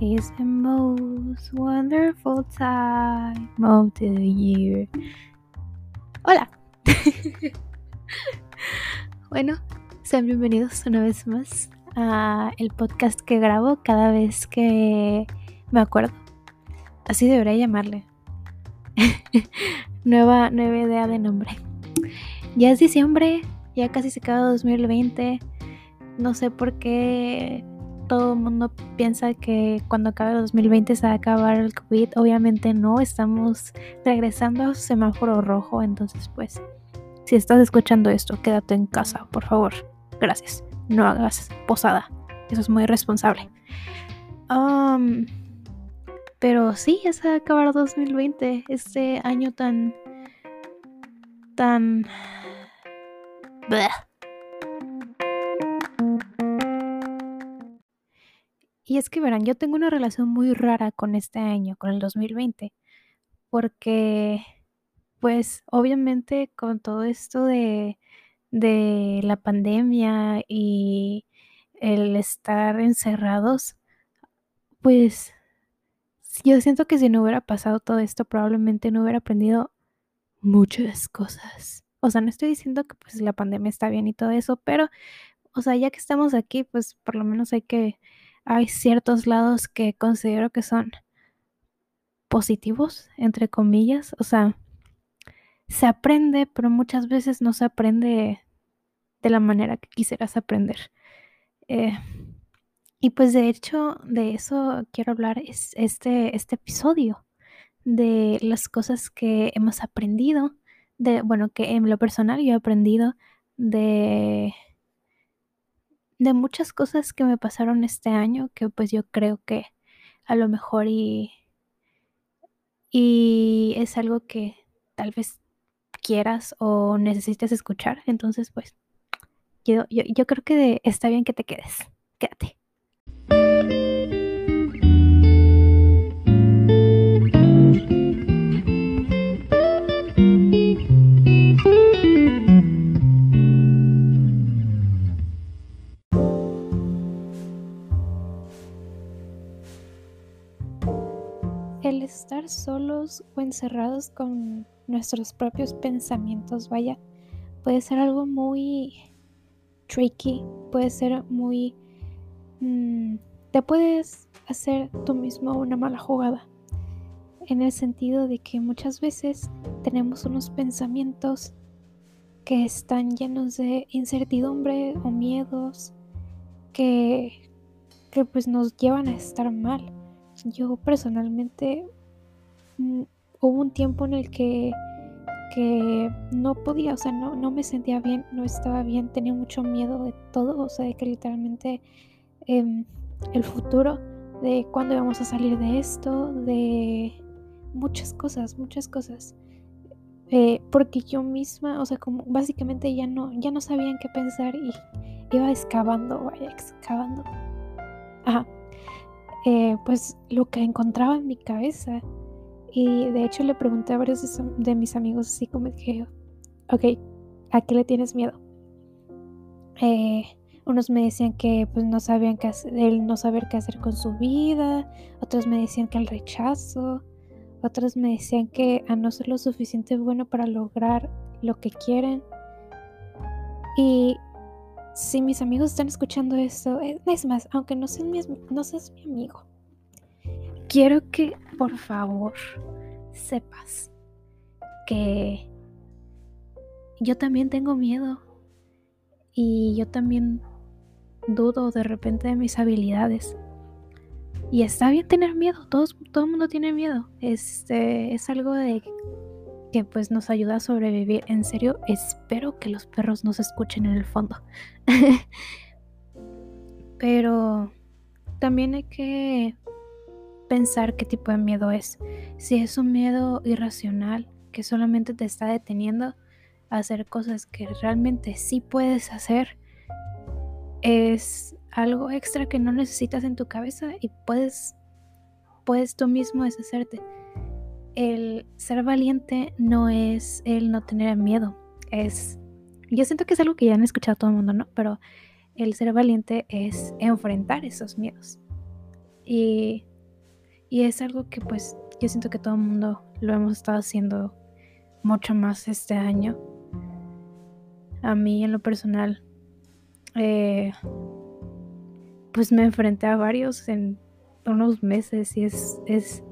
is the most wonderful time of the year. Hola. bueno, sean bienvenidos una vez más a el podcast que grabo cada vez que me acuerdo. Así debería llamarle. nueva, nueva idea de nombre. Ya es diciembre, ya casi se acaba 2020. No sé por qué todo el mundo piensa que cuando acabe el 2020 se va a acabar el COVID. Obviamente no, estamos regresando a semáforo rojo. Entonces, pues, si estás escuchando esto, quédate en casa, por favor. Gracias. No hagas posada. Eso es muy irresponsable. Pero sí, ya se va a acabar 2020. Este año tan. tan. Y es que verán, yo tengo una relación muy rara con este año, con el 2020, porque pues obviamente con todo esto de, de la pandemia y el estar encerrados, pues yo siento que si no hubiera pasado todo esto, probablemente no hubiera aprendido muchas cosas. O sea, no estoy diciendo que pues la pandemia está bien y todo eso, pero, o sea, ya que estamos aquí, pues por lo menos hay que hay ciertos lados que considero que son positivos, entre comillas. O sea, se aprende, pero muchas veces no se aprende de la manera que quisieras aprender. Eh, y pues de hecho, de eso quiero hablar es este, este episodio, de las cosas que hemos aprendido, de, bueno, que en lo personal yo he aprendido de de muchas cosas que me pasaron este año que pues yo creo que a lo mejor y, y es algo que tal vez quieras o necesites escuchar. Entonces pues yo, yo, yo creo que está bien que te quedes. Quédate. Estar solos o encerrados con nuestros propios pensamientos, vaya, puede ser algo muy tricky, puede ser muy... Mm, te puedes hacer tú mismo una mala jugada, en el sentido de que muchas veces tenemos unos pensamientos que están llenos de incertidumbre o miedos que, que pues nos llevan a estar mal. Yo personalmente hubo un tiempo en el que, que no podía, o sea, no, no, me sentía bien, no estaba bien, tenía mucho miedo de todo, o sea, de que literalmente em, el futuro, de cuándo íbamos a salir de esto, de muchas cosas, muchas cosas. Eh, porque yo misma, o sea, como básicamente ya no, ya no sabía en qué pensar y iba excavando, vaya, excavando. Ajá. Eh, pues lo que encontraba en mi cabeza. Y de hecho le pregunté a varios de, mis amigos así como que, ok, ¿a qué le tienes miedo? Eh, unos me decían que pues no sabían qué hacer, el no saber qué hacer con su vida, otros me decían que el rechazo, otros me decían que a no ser lo suficiente bueno para lograr lo que quieren. Y si mis amigos están escuchando esto, eh, es más, aunque no seas mi, no seas mi amigo, quiero que por favor sepas que yo también tengo miedo y yo también dudo de repente de mis habilidades. Y está bien tener miedo, todos, todo el mundo tiene miedo. Este, es algo de que pues nos ayuda a sobrevivir. En serio, espero que los perros nos escuchen en el fondo. Pero también hay que pensar qué tipo de miedo es. Si es un miedo irracional que solamente te está deteniendo a hacer cosas que realmente sí puedes hacer, es algo extra que no necesitas en tu cabeza y puedes, puedes tú mismo deshacerte el ser valiente no es el no tener miedo, es... Yo siento que es algo que ya han escuchado todo el mundo, ¿no? Pero el ser valiente es enfrentar esos miedos. Y Y es algo que pues yo siento que todo el mundo lo hemos estado haciendo mucho más este año. A mí en lo personal, eh, pues me enfrenté a varios en unos meses y es, es,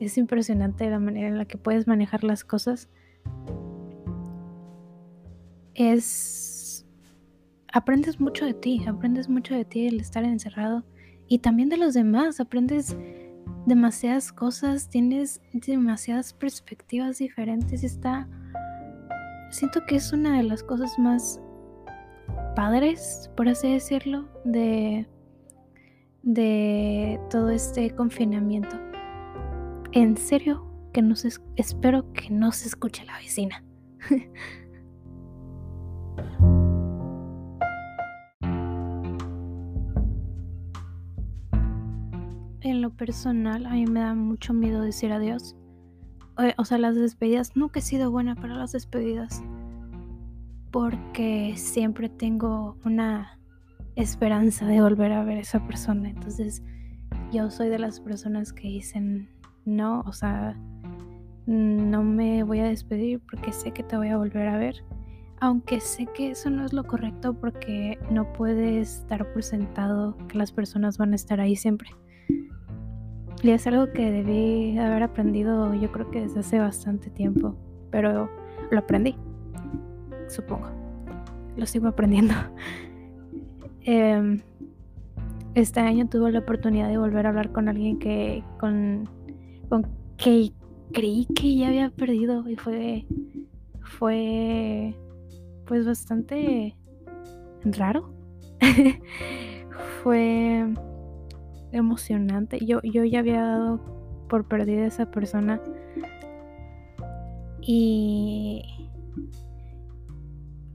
es impresionante la manera en la que puedes manejar las cosas. Es... Aprendes mucho de ti, aprendes mucho de ti el estar encerrado y también de los demás, aprendes demasiadas cosas, tienes demasiadas perspectivas diferentes. Está. Siento que es una de las cosas más padres, por así decirlo, de, de todo este confinamiento. En serio, que no se, espero que no se escuche la vecina. lo personal, a mí me da mucho miedo decir adiós. O, sea, las despedidas, nunca he sido buena para las despedidas. Porque siempre tengo una esperanza de volver a ver a esa persona. Entonces, yo soy de las personas que dicen, no, o sea, no me voy a despedir porque sé que te voy a volver a ver. Aunque sé que eso no es lo correcto porque no puedes dar por sentado que las personas van a estar ahí siempre. Y es algo que debí haber aprendido yo creo que desde hace bastante tiempo, pero lo aprendí, supongo. Lo sigo aprendiendo. Em, este año tuve la oportunidad de volver a hablar con alguien que con, con que creí que ya había perdido y fue fue pues bastante raro. fue emocionante. Yo, yo ya había dado por perdida a esa persona. Y...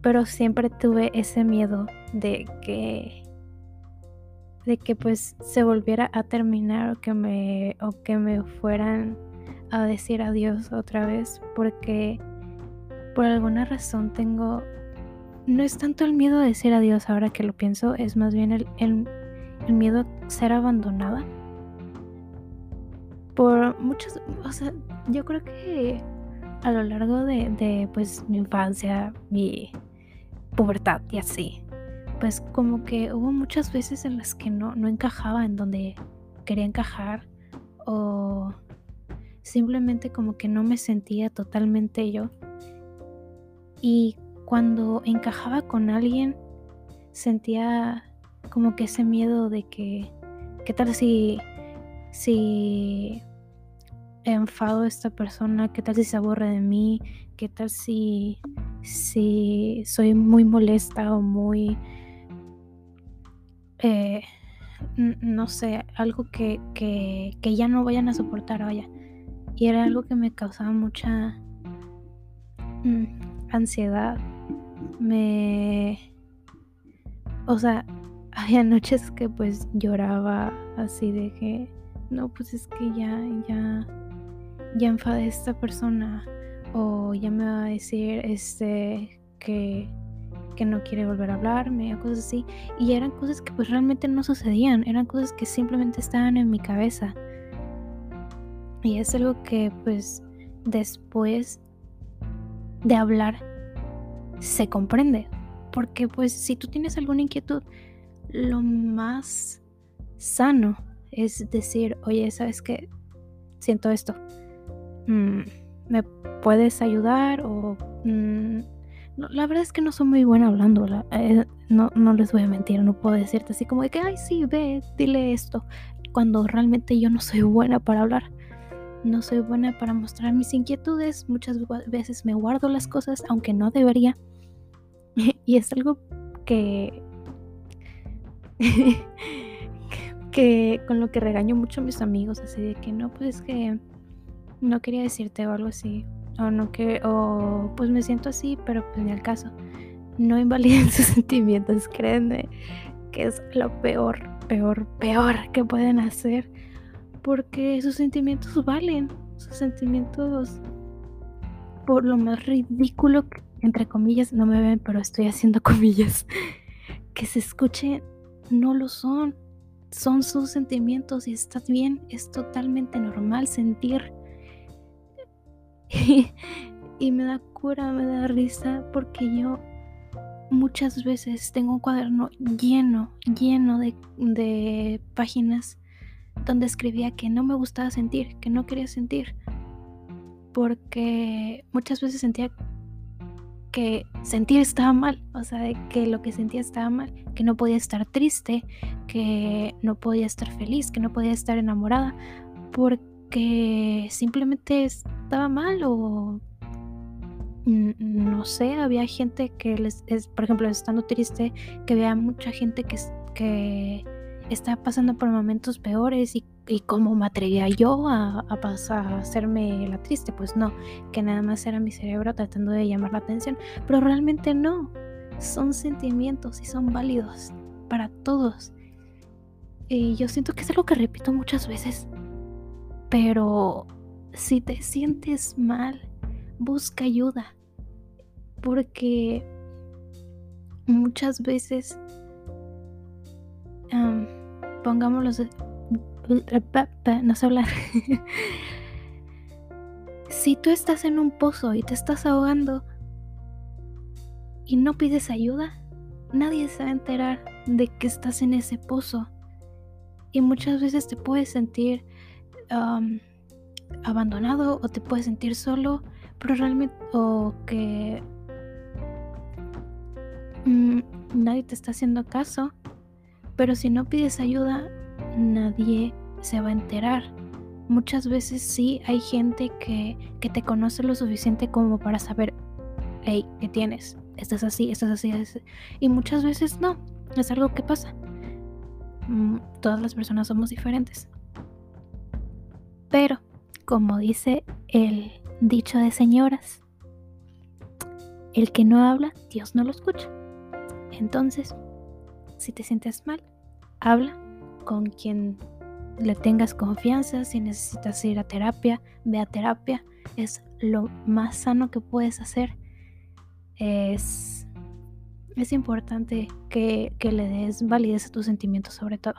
Pero siempre tuve ese miedo de que de que pues se volviera a terminar o que me o que me fueran a decir adiós otra vez porque por alguna razón tengo no es tanto el miedo de decir adiós ahora que lo pienso es más bien el, el el miedo a ser abandonada. Por muchos, o sea, yo creo que a lo largo de, pues mi infancia, mi pubertad y así, pues como que hubo muchas veces en las que no, no encajaba en donde quería encajar o simplemente como que no me sentía totalmente yo. Y cuando encajaba con alguien, sentía como que ese miedo de que, ¿qué tal si, si enfado a esta persona? ¿Qué tal si se aburre de mí? ¿Qué tal si, si soy muy molesta o muy, eh, no sé, algo que, que, que ya no vayan a soportar, vaya? Y era algo que me causaba mucha mm, ansiedad. Me... O sea, había noches que pues lloraba así de que no pues es que ya ya ya enfadé a esta persona o ya me va a decir este que que no quiere volver a hablarme o cosas así. Y eran cosas que pues realmente no sucedían eran cosas que simplemente estaban en mi cabeza. Y es algo que pues después de hablar se comprende. Porque pues si tú tienes alguna inquietud lo más sano es decir, oye, ¿sabes qué? Siento esto. Mm, ¿Me puedes ayudar? O mm, la verdad es que no soy muy buena hablando. Eh, no, no les voy a mentir, no puedo decirte así como de que, ay, sí, ve, dile esto. Cuando realmente yo no soy buena para hablar. No soy buena para mostrar mis inquietudes. Muchas veces me guardo las cosas, aunque no debería. y es algo que que con lo que regaño mucho a mis amigos, así de que no, pues que no quería decirte o algo así, o no que, o pues me siento así, pero pues ni al caso. No invaliden sus sentimientos, créanme que es lo peor, peor, peor que pueden hacer, porque sus sentimientos valen, sus sentimientos, por lo más ridículo, entre comillas, no me ven, pero estoy haciendo comillas, que se escuchen no lo son. son sus sentimientos y estás bien, es totalmente normal sentir. y me da cura, me da risa porque yo muchas veces tengo un cuaderno lleno, lleno de, de páginas donde escribía que no me gustaba sentir, que no quería sentir, porque muchas veces sentía que sentir estaba mal, o sea, que lo que sentía estaba mal, que no podía estar triste, que no podía estar feliz, que no podía estar enamorada, porque simplemente estaba mal o no sé, había gente que les, es, por ejemplo, estando triste, que había mucha gente que, que estaba pasando por momentos peores y, y cómo me atrevía yo a, pasar, a hacerme la triste, pues no, que nada más era mi cerebro tratando de llamar la atención, pero realmente no, son sentimientos y son válidos para todos. Y yo siento que es algo que repito muchas veces, pero si te sientes mal, busca ayuda, porque muchas veces um, pongámoslo no sé hablar. Si tú estás en un pozo y te estás ahogando y no pides ayuda nadie se va a enterar de que estás en ese pozo. Y muchas veces te puedes sentir um, abandonado o te puedes sentir solo pero realmente o que Mm, nadie te está haciendo caso, pero si no pides ayuda, nadie se va a enterar. Muchas veces sí hay gente que, que te conoce lo suficiente como para saber, hey, ¿qué tienes? Estás así, estás así, Y muchas veces no, es algo que pasa. Mm, todas las personas somos diferentes. Pero, como dice el dicho de señoras, el que no habla, Dios no lo escucha. Entonces, si te sientes mal, habla con quien le tengas confianza, si necesitas ir a terapia, ve a terapia, es lo más sano que puedes hacer. Es, es importante que, que le des validez a tus sentimientos sobre todo.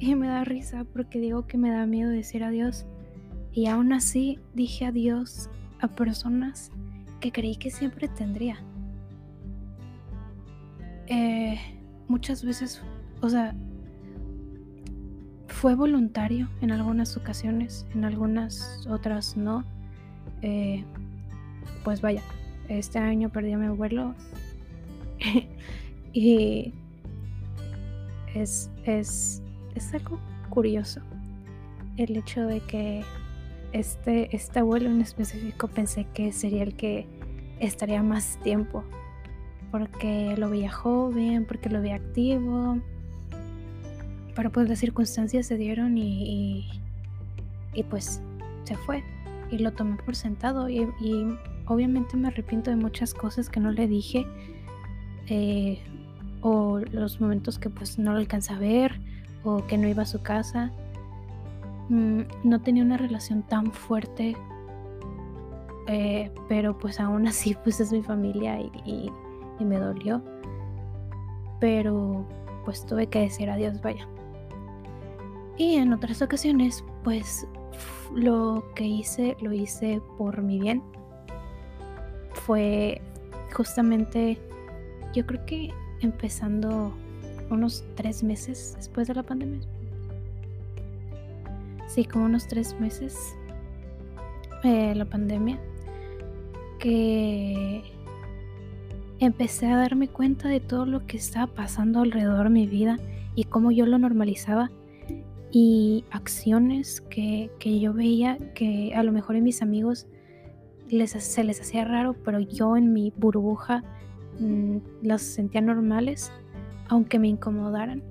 Y, me da risa porque digo que me da miedo decir adiós. Y aún así dije adiós a personas que creí que siempre tendría. Eh, muchas veces, o sea, fue voluntario en algunas ocasiones, en algunas otras no. Eh, pues vaya, este año perdí a mi abuelo y es, es es algo curioso el hecho de que este, este abuelo en específico pensé que sería el que estaría más tiempo porque lo veía joven, porque lo veía activo, pero pues las circunstancias se dieron y, y, pues se fue y lo tomé por sentado y, obviamente me arrepiento de muchas cosas que no le dije eh, o los momentos que pues no lo alcanza a ver o que no iba a su casa. Mm, no tenía una relación tan fuerte, eh, pero pues aún así pues es mi familia y, me dolió. Pero pues tuve que decir adiós, vaya. Y en otras ocasiones pues lo que hice lo hice por mi bien. Fue justamente, yo creo que empezando unos tres meses después de la pandemia. Sí, como unos tres meses eh, la pandemia que empecé a darme cuenta de todo lo que estaba pasando alrededor de mi vida y cómo yo lo normalizaba y acciones que, que yo veía que a lo mejor en mis amigos les, se les hacía raro, pero yo en mi burbuja mm, las sentía normales aunque me incomodaran.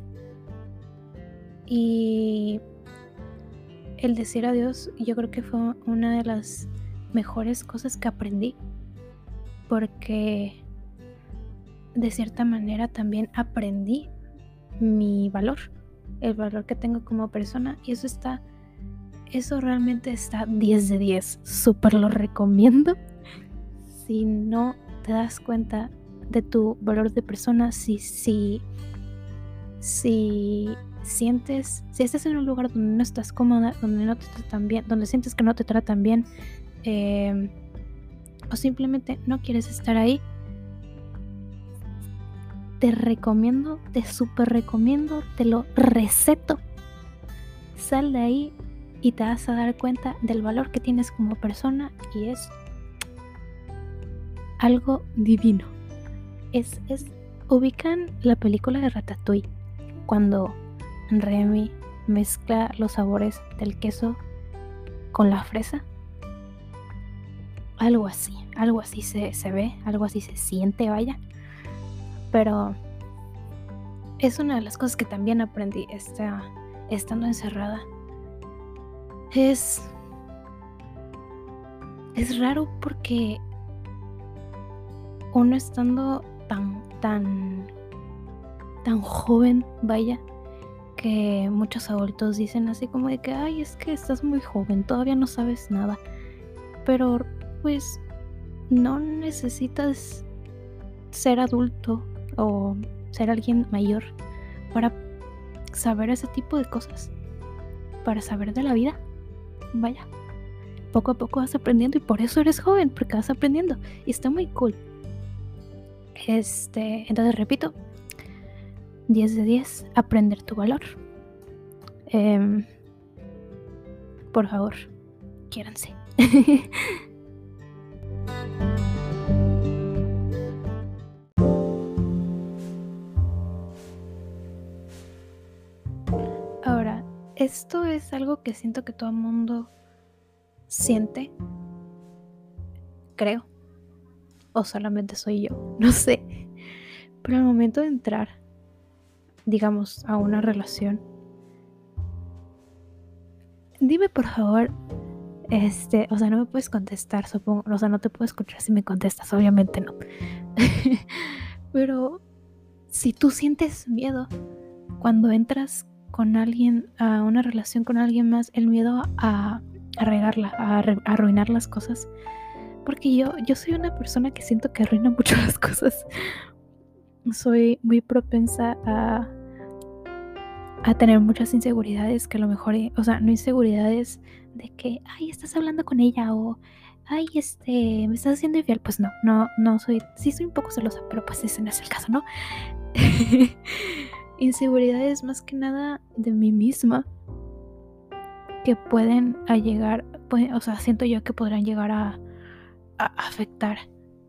Y el decir adiós yo creo que fue una de las mejores cosas que aprendí, porque de cierta manera también aprendí mi valor, el valor que tengo como persona y eso está eso realmente está 10 de 10. Súper lo recomiendo. Si no te das cuenta de tu valor de persona, si, si, si sientes, si estás en un lugar donde no estás cómoda, donde no te tratan bien, donde sientes que no te tratan bien, em, o simplemente no quieres estar ahí, te recomiendo, te súper recomiendo, te lo receto. Sal de ahí y te vas a dar cuenta del valor que tienes como persona y es algo divino. Es, es, ubican la película de Ratatouille cuando Remy mezcla los sabores del queso con la fresa. Algo así, algo así se, se ve, algo así se siente, vaya. Pero es una de las cosas que también aprendí esta, estando encerrada es. Es raro porque uno estando tan, tan, tan joven, vaya, que muchos adultos dicen así como de que, ay, es que estás muy joven, todavía no sabes nada. Pero, pues, no necesitas ser adulto o ser alguien mayor para saber ese tipo de cosas, para saber de la vida vaya, poco a poco vas aprendiendo y por eso eres joven, porque vas aprendiendo y está muy cool. Este, entonces repito, 10 de 10, aprender tu valor. Em, por favor, quiéranse. esto es algo que siento que todo el mundo siente, creo, o solamente soy yo, no sé. Pero al momento de entrar, digamos, a una relación, dime por favor, este, o sea, no me puedes contestar, supongo, o sea, no te puedo escuchar si me contestas, obviamente no. Pero si tú sientes miedo cuando entras con alguien, a una relación con alguien más, el miedo a, a regarla, a, arruinar las cosas. Porque yo, yo soy una persona que siento que arruina mucho las cosas. Soy muy propensa a, a tener muchas inseguridades que a lo mejor, o sea, no inseguridades de que, ay, estás hablando con ella o, ay, este, me estás haciendo infiel. Pues no, no, no soy, sí soy un poco celosa, pero pues ese no es el caso, ¿no? inseguridades más que nada de mí misma que pueden llegar, o sea, siento yo que podrán llegar a, afectar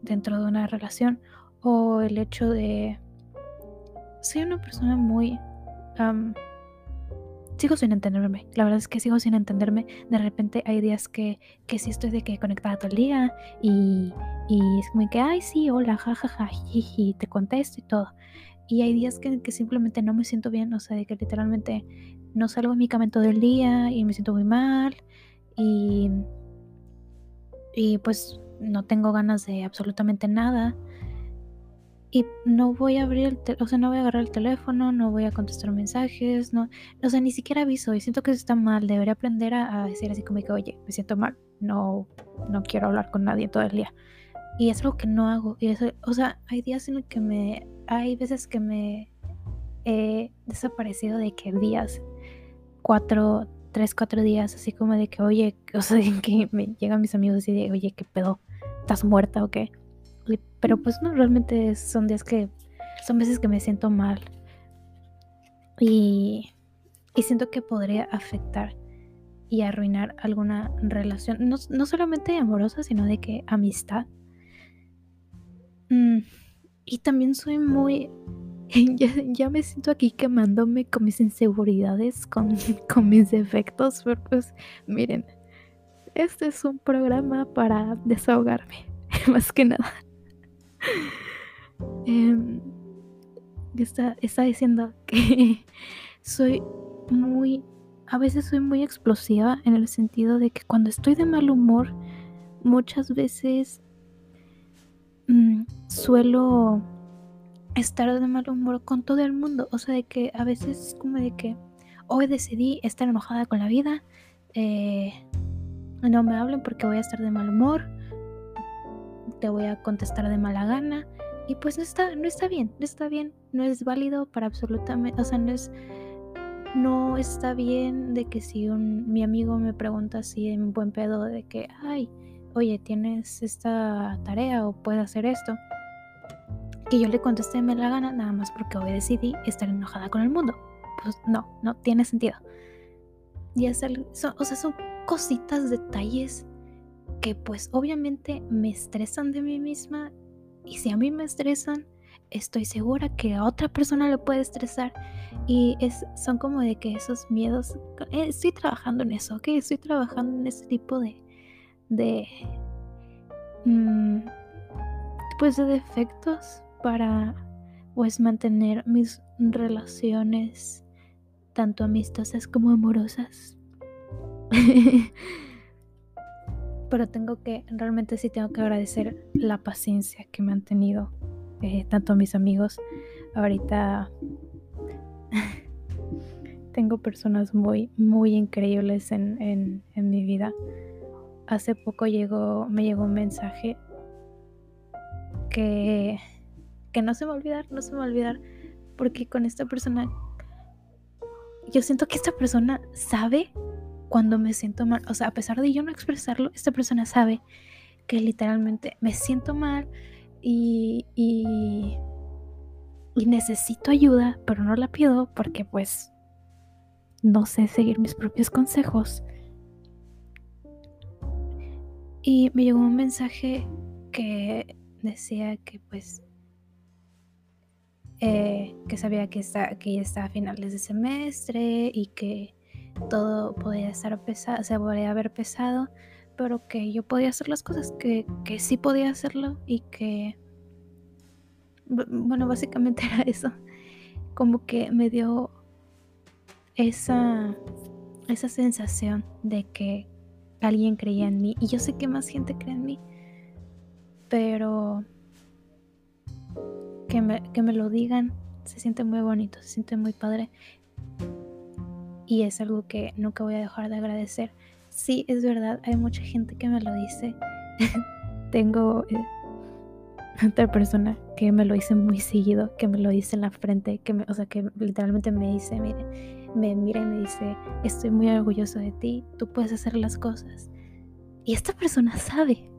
dentro de una relación o el hecho de soy una persona muy sigo sin entenderme la verdad es que sigo sin entenderme de repente hay días que, que sí estoy de que conectada todo el día y, y es como que ay sí hola jajaja y te contesto y todo y hay días que, simplemente no me siento bien, o sea, de que literalmente no salgo cama todo el día y me siento muy mal. Y, y pues no tengo ganas de absolutamente nada. Y no voy a abrir el o sea, no voy a agarrar el teléfono, no voy a contestar mensajes, no, o sea, ni siquiera aviso y siento que eso está mal. Debería aprender a, decir así como que, oye, me siento mal, no, no quiero hablar con nadie todo el día. Y es algo que no hago. Y eso, o sea, hay días en los que me hay veces que me he desaparecido de que días, cuatro, tres, cuatro días, así como de que, oye, o sea, que me llegan mis amigos y de, oye, ¿qué pedo? ¿Estás muerta o qué? Pero pues no, realmente son días que, son veces que me siento mal. Y, y siento que podría afectar y arruinar alguna relación, no, no solamente amorosa, sino de que amistad. Mm y también soy muy... Ya, me siento aquí quemándome con mis inseguridades, con, con mis defectos, pero pues miren, este es un programa para desahogarme, más que nada. Eh, está, está diciendo que soy muy, a veces soy muy explosiva en el sentido de que cuando estoy de mal humor, muchas veces Mm, suelo estar de mal humor con todo el mundo. O sea, de que a veces como de que hoy decidí estar enojada con la vida. eh, no me hablen porque voy a estar de mal humor, te voy a contestar de mala gana y pues no está, no está bien, no está bien, no es válido para absolutamente, o sea, no es, no está bien de que si un, mi amigo me pregunta así en buen pedo de que, ay, oye, tienes esta tarea o puedes hacer esto, que yo le contesté me la gana nada más porque hoy decidí estar enojada con el mundo. Pues no, no tiene sentido. Y es son, o sea, son cositas, detalles que pues obviamente me estresan de mí misma y si a mí me estresan, estoy segura que a otra persona le puede estresar y es, son como de que esos miedos, eh, estoy trabajando en eso, ok, estoy trabajando en ese tipo de, de, mm, pues de defectos para pues mantener mis relaciones tanto amistosas como amorosas. Pero tengo que, realmente sí tengo que agradecer la paciencia que me han tenido eh, tanto mis amigos. Ahorita tengo personas muy, muy increíbles en, en, en mi vida. Hace poco llegó, me llegó un mensaje que que no se me va a olvidar, no se me va a olvidar, porque con esta persona, yo siento que esta persona sabe cuando me siento mal, o sea, a pesar de yo no expresarlo, esta persona sabe que literalmente me siento mal y, y, y necesito ayuda, pero no la pido porque pues no sé seguir mis propios consejos. Y me llegó un mensaje que decía que pues eh, que sabía que, está, que ya está a finales de semestre y que todo podía estar pesado, se podía haber pesado, pero que yo podía hacer las cosas, que, que sí podía hacerlo y que, bueno, básicamente era eso, como que me dio esa, esa sensación de que alguien creía en mí y yo sé que más gente cree en mí, pero que me, que me lo digan se siente muy bonito, se siente muy padre. Y es algo que nunca voy a dejar de agradecer. Sí, es verdad, hay mucha gente que me lo dice. Tengo eh, otra persona que me lo dice muy seguido, que me lo dice en la frente, que me, o sea, que literalmente me dice, mire, me mira y me dice, estoy muy orgulloso de ti, tú puedes hacer las cosas. Y esta persona sabe,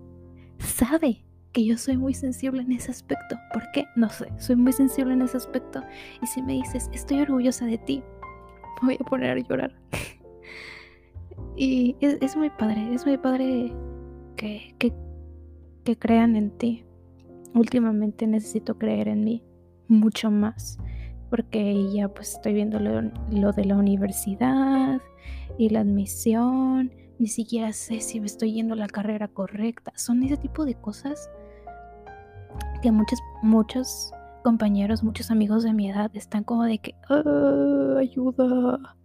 sabe que yo soy muy sensible en ese aspecto. ¿Por qué? No sé, soy muy sensible en ese aspecto. Y si me dices, estoy orgullosa de ti, voy a poner a llorar. y es, muy padre, es muy padre que, que, que crean en ti. Últimamente necesito creer en mí mucho más porque ya pues estoy viendo lo, lo, de la universidad y la admisión, ni siquiera sé si me estoy yendo a la carrera correcta. Son ese tipo de cosas que muchos, muchos compañeros, muchos amigos de mi edad están como de que, ah, ayuda.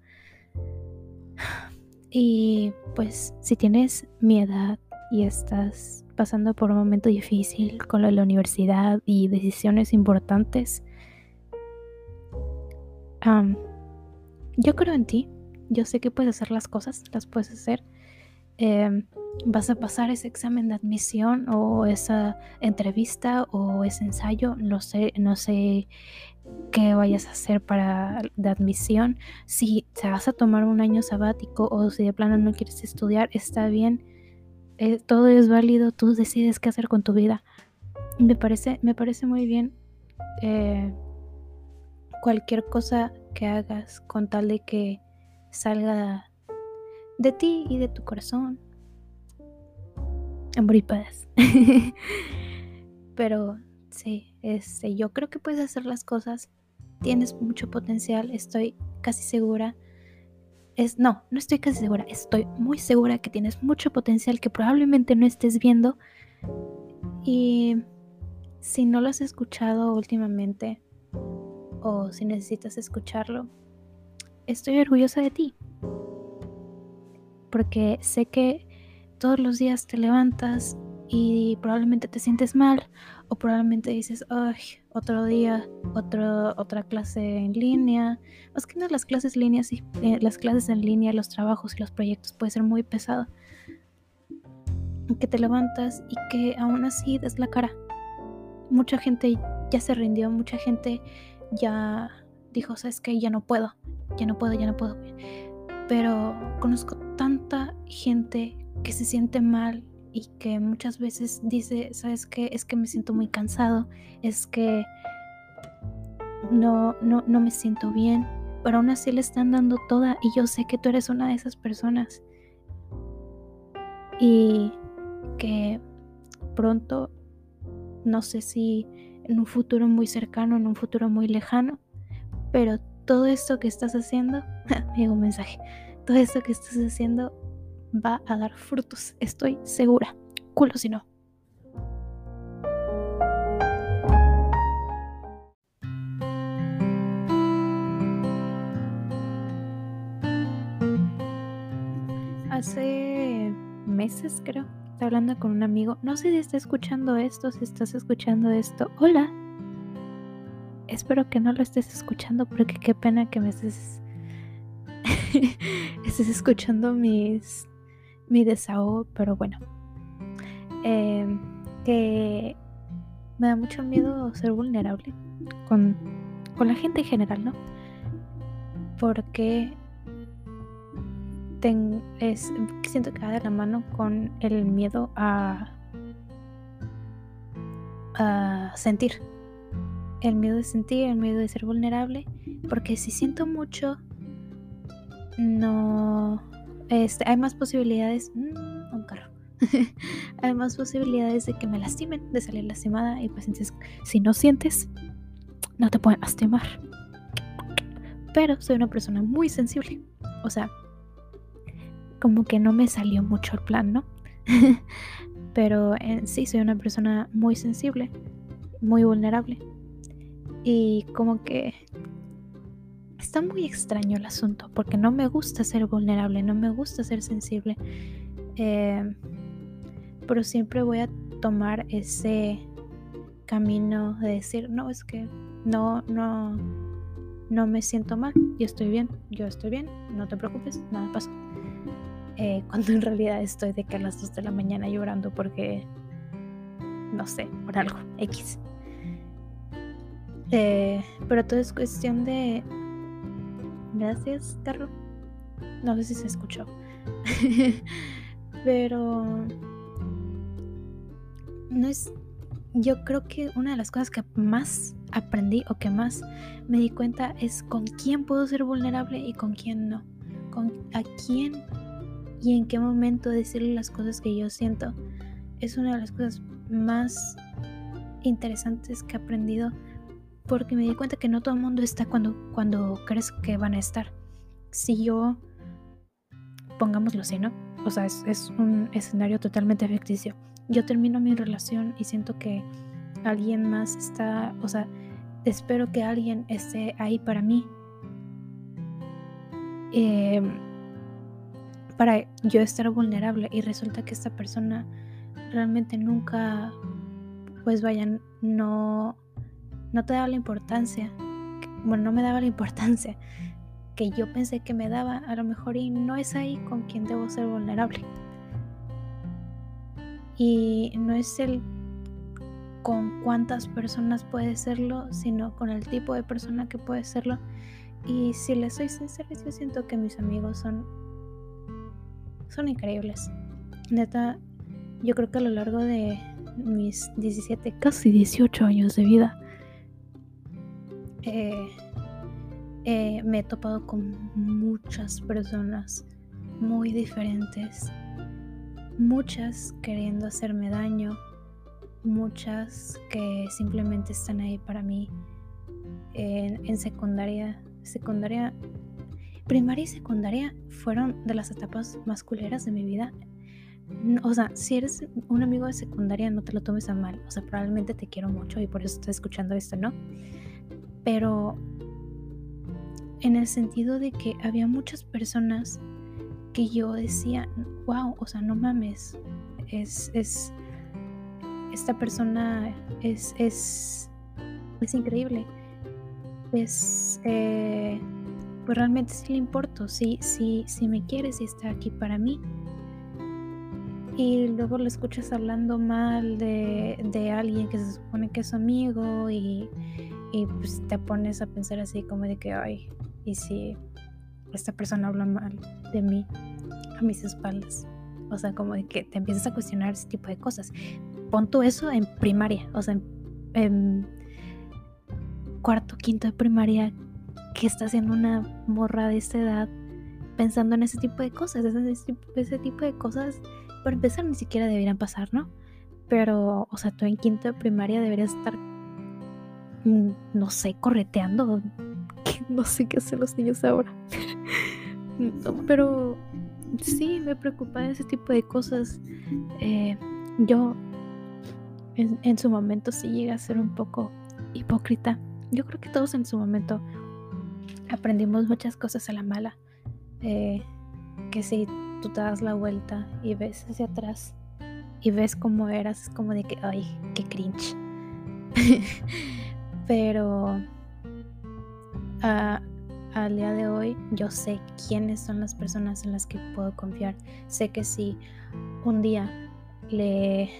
Y pues si tienes mi edad y estás pasando por un momento difícil con la universidad y decisiones importantes, yo creo en ti. Yo sé que puedes hacer las cosas, las puedes hacer. Em, vas a pasar ese examen de admisión o esa entrevista o ese ensayo, no sé, no sé qué vayas a hacer para de admisión. Si te vas a tomar un año sabático o si de plano no quieres estudiar, está bien. Eh, todo es válido, tú decides qué hacer con tu vida. Me parece, me parece muy bien eh, cualquier cosa que hagas con tal de que salga de ti y de tu corazón. Amor. Pero sí, este, yo creo que puedes hacer las cosas. Tienes mucho potencial, estoy casi segura. Es, no, no estoy casi segura, estoy muy segura que tienes mucho potencial que probablemente no estés viendo. Y si no lo has escuchado últimamente o si necesitas escucharlo, estoy orgullosa de ti porque sé que todos los días te levantas y probablemente te sientes mal o probablemente dices, ay, otro día, otro, otra clase en línea. Más que nada las clases, líneas y, eh, las clases en línea, los trabajos y los proyectos puede ser muy pesado. Que te levantas y que aún así des la cara. Mucha gente ya se rindió, mucha gente ya dijo, sabes que ya no puedo, ya no puedo, ya no puedo. Pero conozco tanta gente que se siente mal y que muchas veces dice, ¿sabes qué? Es que me siento muy cansado, es que no, no, no me siento bien, pero aún así le están dando toda y yo sé que tú eres una de esas personas y que pronto, no sé si en un futuro muy cercano, en un futuro muy lejano, pero todo esto que estás haciendo, me un mensaje, todo esto que estás haciendo va a dar frutos, estoy segura. Culo si no. Hace meses creo, estaba hablando con un amigo. No sé si está escuchando esto, si estás escuchando esto. Hola. Espero que no lo estés escuchando porque qué pena que me estés estés escuchando mis mi desahogo, pero bueno. Em, que me da mucho miedo ser vulnerable con, con la gente en general, ¿no? Porque siento que va de la mano con el miedo a, a sentir. El miedo de sentir, el miedo de ser vulnerable. Porque si siento mucho, no este, hay más posibilidades. Mm, un carro. hay más posibilidades de que me lastimen, de salir lastimada. Y pues entonces, si no sientes, no te pueden lastimar. Pero soy una persona muy sensible. O sea, como que no me salió mucho el plan, ¿no? Pero en sí soy una persona muy sensible, muy vulnerable. Y como que está muy extraño el asunto porque no me gusta ser vulnerable, no me gusta ser sensible. Eh, pero siempre voy a tomar ese camino de decir, no, es que no, no, no me siento mal, yo estoy bien, yo estoy bien, no te preocupes, nada pasa. Eh, cuando en realidad estoy de que a las 2 de la mañana llorando porque, no sé, por algo, X. Eh, pero todo es cuestión de, Gracias, carro. No sé si se escuchó. Pero no es. Yo creo que una de las cosas que más aprendí o que más me di cuenta es con quién puedo ser vulnerable y con quién no. Con a quién y en qué momento decirle las cosas que yo siento. Es una de las cosas más interesantes que he aprendido porque me di cuenta que no todo el mundo está cuando, cuando crees que van a estar. Si yo, pongámoslo así, ¿no? O sea, es, es un escenario totalmente ficticio. Yo termino mi relación y siento que alguien más está, o sea, espero que alguien esté ahí para mí. Eh, para yo estar vulnerable y resulta que esta persona realmente nunca, pues vayan, no no te daba la importancia, bueno, no me daba la importancia que yo pensé que me daba, a lo mejor y no es ahí con quien debo ser vulnerable. Y no es el con cuántas personas puede serlo, sino con el tipo de persona que puede serlo. Y si les soy sincera, yo siento que mis amigos son son increíbles. Neta, yo creo que a lo largo de mis 17, casi 18 años de vida, eh, eh, me he topado con muchas personas muy diferentes, muchas queriendo hacerme daño, muchas que simplemente están ahí para mí en, secundaria, secundaria, primaria y secundaria fueron de las etapas más culeras de mi vida. O sea, si eres un amigo de secundaria, no te lo tomes a mal. O sea, probablemente te quiero mucho y por eso estás escuchando esto, ¿no? Pero en el sentido de que había muchas personas que yo decía, wow, o sea, no mames, es, es, esta persona es, es, es increíble. Es, eh, pues realmente sí le importo, sí, sí, sí me quiere, sí está aquí para mí. Y luego lo escuchas hablando mal de, de alguien que se supone que es su amigo y, y pues te pones a pensar así como de que, ay, y si esta persona habla mal de mí a mis espaldas. O sea, como de que te empiezas a cuestionar ese tipo de cosas. Pon tú eso en primaria, o sea, en, cuarto, quinto de primaria, que está haciendo una morra de esta edad pensando en ese tipo de cosas, ese, ese tipo de cosas, para empezar, ni siquiera deberían pasar, ¿no? Pero, o sea, tú en quinto de primaria deberías estar, no sé, correteando. No sé qué hacen los niños ahora. pero sí, me preocupa ese tipo de cosas. Eh, yo en, su momento sí llegué a ser un poco hipócrita. Yo creo que todos en su momento aprendimos muchas cosas a la mala. Eh, que si tú te das la vuelta y ves hacia atrás y ves cómo eras, como de que, ay, qué cringe. Pero uh, al día de hoy yo sé quiénes son las personas en las que puedo confiar. Sé que si un día le,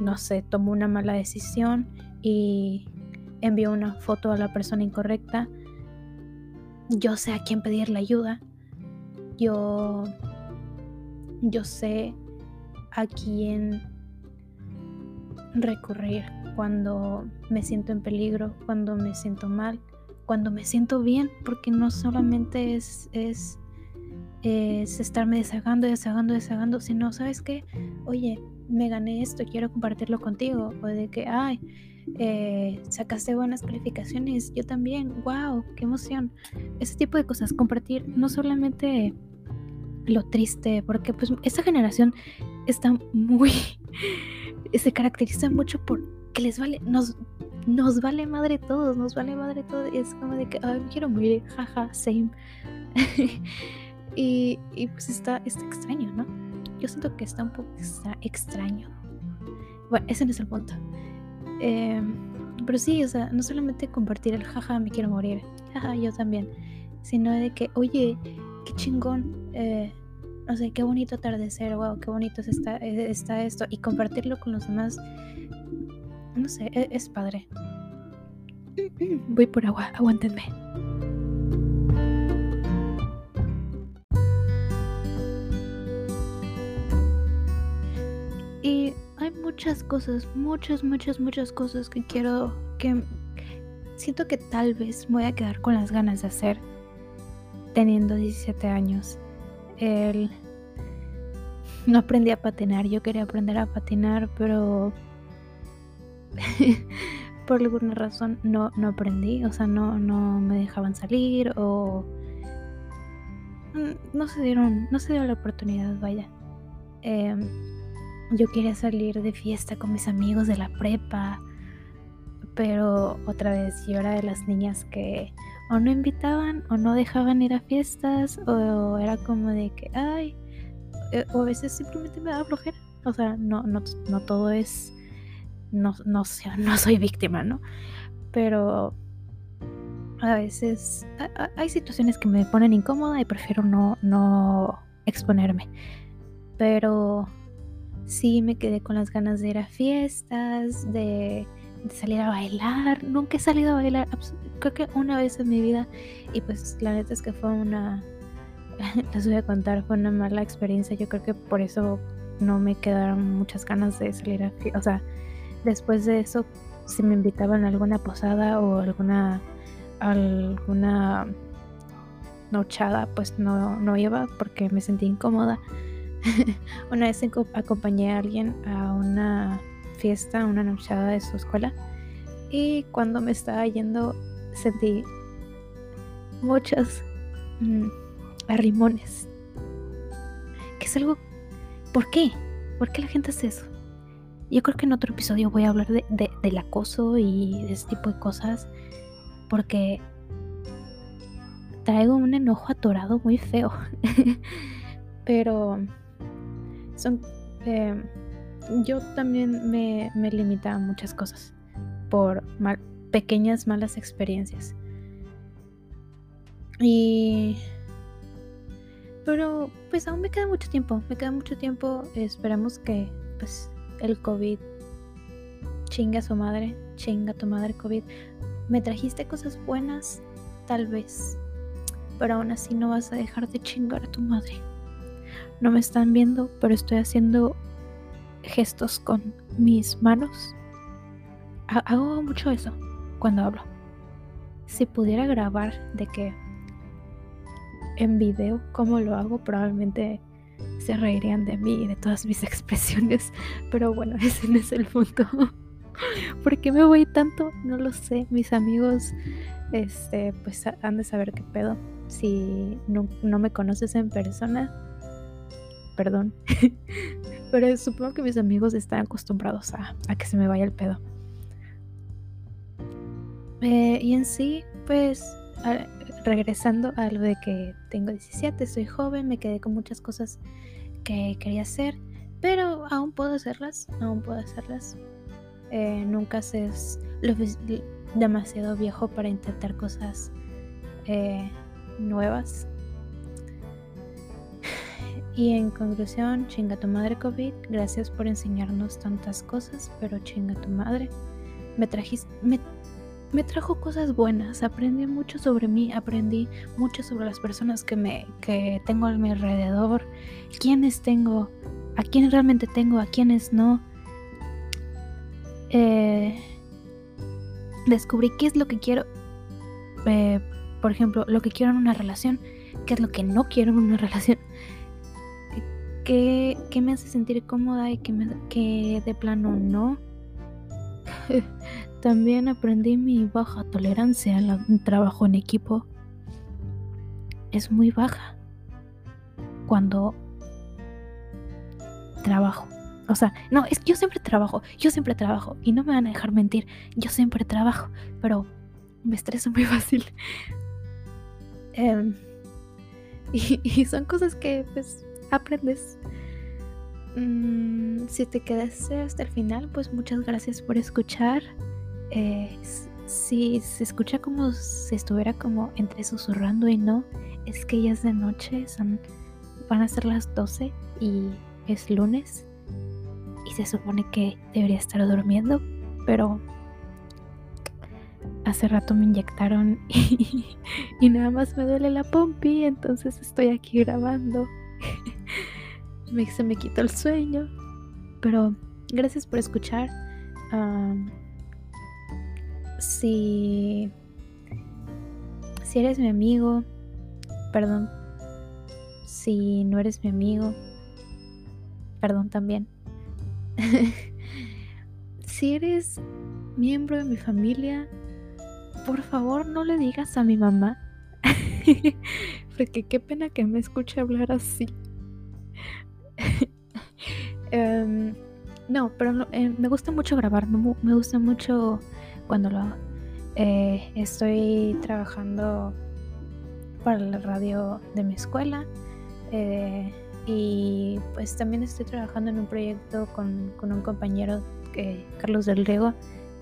no sé, tomo una mala decisión y envío una foto a la persona incorrecta, yo sé a quién pedirle ayuda. Yo, yo sé a quién recurrir cuando me siento en peligro, cuando me siento mal cuando me siento bien, porque no solamente es, es, estarme desahogando, desahogando, desahogando, sino, ¿sabes qué? Oye, me gané esto, quiero compartirlo contigo, o de que, ay, eh, sacaste buenas calificaciones, yo también, wow, qué emoción. Ese tipo de cosas, compartir no solamente lo triste, porque pues esta generación está muy, se caracteriza mucho por que les vale, nos, nos vale madre todos, nos vale madre todo. Es como de que, ay, me quiero morir, jaja, same. y, y, pues está, está extraño, ¿no? Yo siento que está un poco extraño. Bueno, ese no es el punto. Em, pero sí, o sea, no solamente compartir el jaja, me quiero morir, jaja, yo también, sino de que, oye, qué chingón, eh, no sé, qué bonito atardecer, wow, qué bonito está, está esto, y compartirlo con los demás no sé, e-, es, padre. Voy por agua, aguántenme. Y hay muchas cosas, muchas, muchas, muchas cosas que quiero, que siento que tal vez voy a quedar con las ganas de hacer teniendo 17 años. El... No aprendí a patinar, yo quería aprender a patinar, pero por alguna razón no, no aprendí, o sea, no, no me dejaban salir o no se dieron, no se dio la oportunidad, vaya. Em, yo quería salir de fiesta con mis amigos de la prepa, pero otra vez yo era de las niñas que o no invitaban o no dejaban ir a fiestas o era como de que, ay, eh, o a veces simplemente me daba flojera. O sea, no, no, no todo es no, no, no soy víctima, ¿no? Pero a veces hay situaciones que me ponen incómoda y prefiero no, no exponerme. Pero sí me quedé con las ganas de ir a fiestas, de, salir a bailar. Nunca he salido a bailar, creo que una vez en mi vida. Y pues la neta es que fue una, les voy a contar, fue una mala experiencia. Yo creo que por eso no me quedaron muchas ganas de salir a. O sea, Después de eso, si me invitaban a alguna posada o alguna alguna nochada, pues no, no iba porque me sentí incómoda. una vez acompañé a alguien a una fiesta, una nochada de su escuela y cuando me estaba yendo sentí muchos mm, arrimones. Que es algo... ¿Por qué? ¿Por qué la gente hace eso? Yo creo que en otro episodio voy a hablar de, del acoso y de ese tipo de cosas. Porque traigo un enojo atorado muy feo. Pero son... Eh, yo también me, me limitaba muchas cosas por pequeñas malas experiencias. Y... Pero pues aún me queda mucho tiempo, me queda mucho tiempo. Esperamos que pues el COVID chinga a su madre, chinga a tu madre COVID. Me trajiste cosas buenas, tal vez, pero aún así no vas a dejar de chingar a tu madre. No me están viendo, pero estoy haciendo gestos con mis manos. Hago mucho eso cuando hablo. Si pudiera grabar de que en video cómo lo hago, probablemente se reirían de mí y de todas mis expresiones. Pero bueno, ese no es el punto. ¿Por qué me voy tanto? No lo sé. Mis amigos, este, pues han de saber qué pedo. Si no, no me conoces en persona, perdón. Pero supongo que mis amigos están acostumbrados a, que se me vaya el pedo. Eh, y en sí, pues regresando a lo de que tengo 17, soy joven, me quedé con muchas cosas que quería hacer, pero aún puedo hacerlas, aún puedo hacerlas. Eh, nunca es lo, demasiado viejo para intentar cosas eh, nuevas. Y en conclusión, chinga tu madre COVID, gracias por enseñarnos tantas cosas, pero chinga tu madre. Me trajiste, me, me, trajo cosas buenas, aprendí mucho sobre mí, aprendí mucho sobre las personas que me que tengo a mi alrededor, quiénes tengo, a quiénes realmente tengo, a quiénes no. Eh, descubrí qué es lo que quiero, eh, por ejemplo, lo que quiero en una relación, qué es lo que no quiero en una relación ¿Qué, me hace sentir cómoda y qué, me, de plano no? También aprendí mi baja tolerancia al trabajo en equipo. Es muy baja cuando trabajo. O sea, no, es que yo siempre trabajo, yo siempre trabajo y no me van a dejar mentir, yo siempre trabajo, pero me estreso muy fácil. Em, y, y, son cosas que pues aprendes. Mm, si te quedaste hasta el final, pues muchas gracias por escuchar. Eh, si se escucha como si estuviera como entre susurrando y no, es que ya es de noche, son, van a ser las 12 y es lunes y se supone que debería estar durmiendo, pero hace rato me inyectaron y, y nada más me duele la pompi, entonces estoy aquí grabando. me, se me quitó el sueño. Pero gracias por escuchar. si, si eres mi amigo, perdón. Si no eres mi amigo, perdón también. si eres miembro de mi familia, por favor no le digas a mi mamá. Porque qué pena que me escuche hablar así. Em, no, pero eh, me gusta mucho grabar, me, gusta mucho cuando lo hago. Eh, estoy trabajando para la radio de mi escuela eh, y pues también estoy trabajando en un proyecto con, un compañero, Carlos del Riego,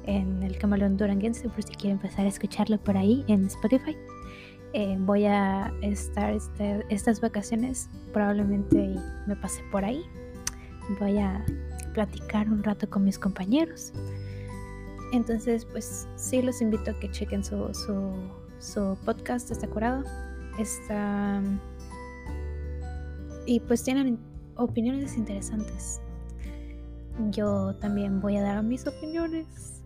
en el Camaleón Duranguense, por si quieren empezar a escucharlo por ahí en Spotify. Eh, voy a estar este, estas vacaciones, probablemente me pase por ahí. Voy a platicar un rato con mis compañeros. Entonces, pues sí los invito a que chequen su, su, podcast, está curado. Está... Y pues tienen opiniones interesantes. Yo también voy a dar mis opiniones.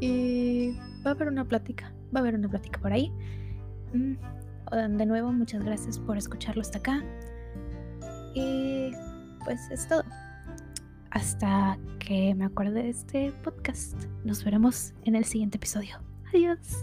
Y va a haber una plática. Va a haber una plática por ahí. Mm, de nuevo, muchas gracias por escucharlo hasta acá. Y pues es todo. Hasta que me acuerde de este podcast. Nos veremos en el siguiente episodio. Adiós.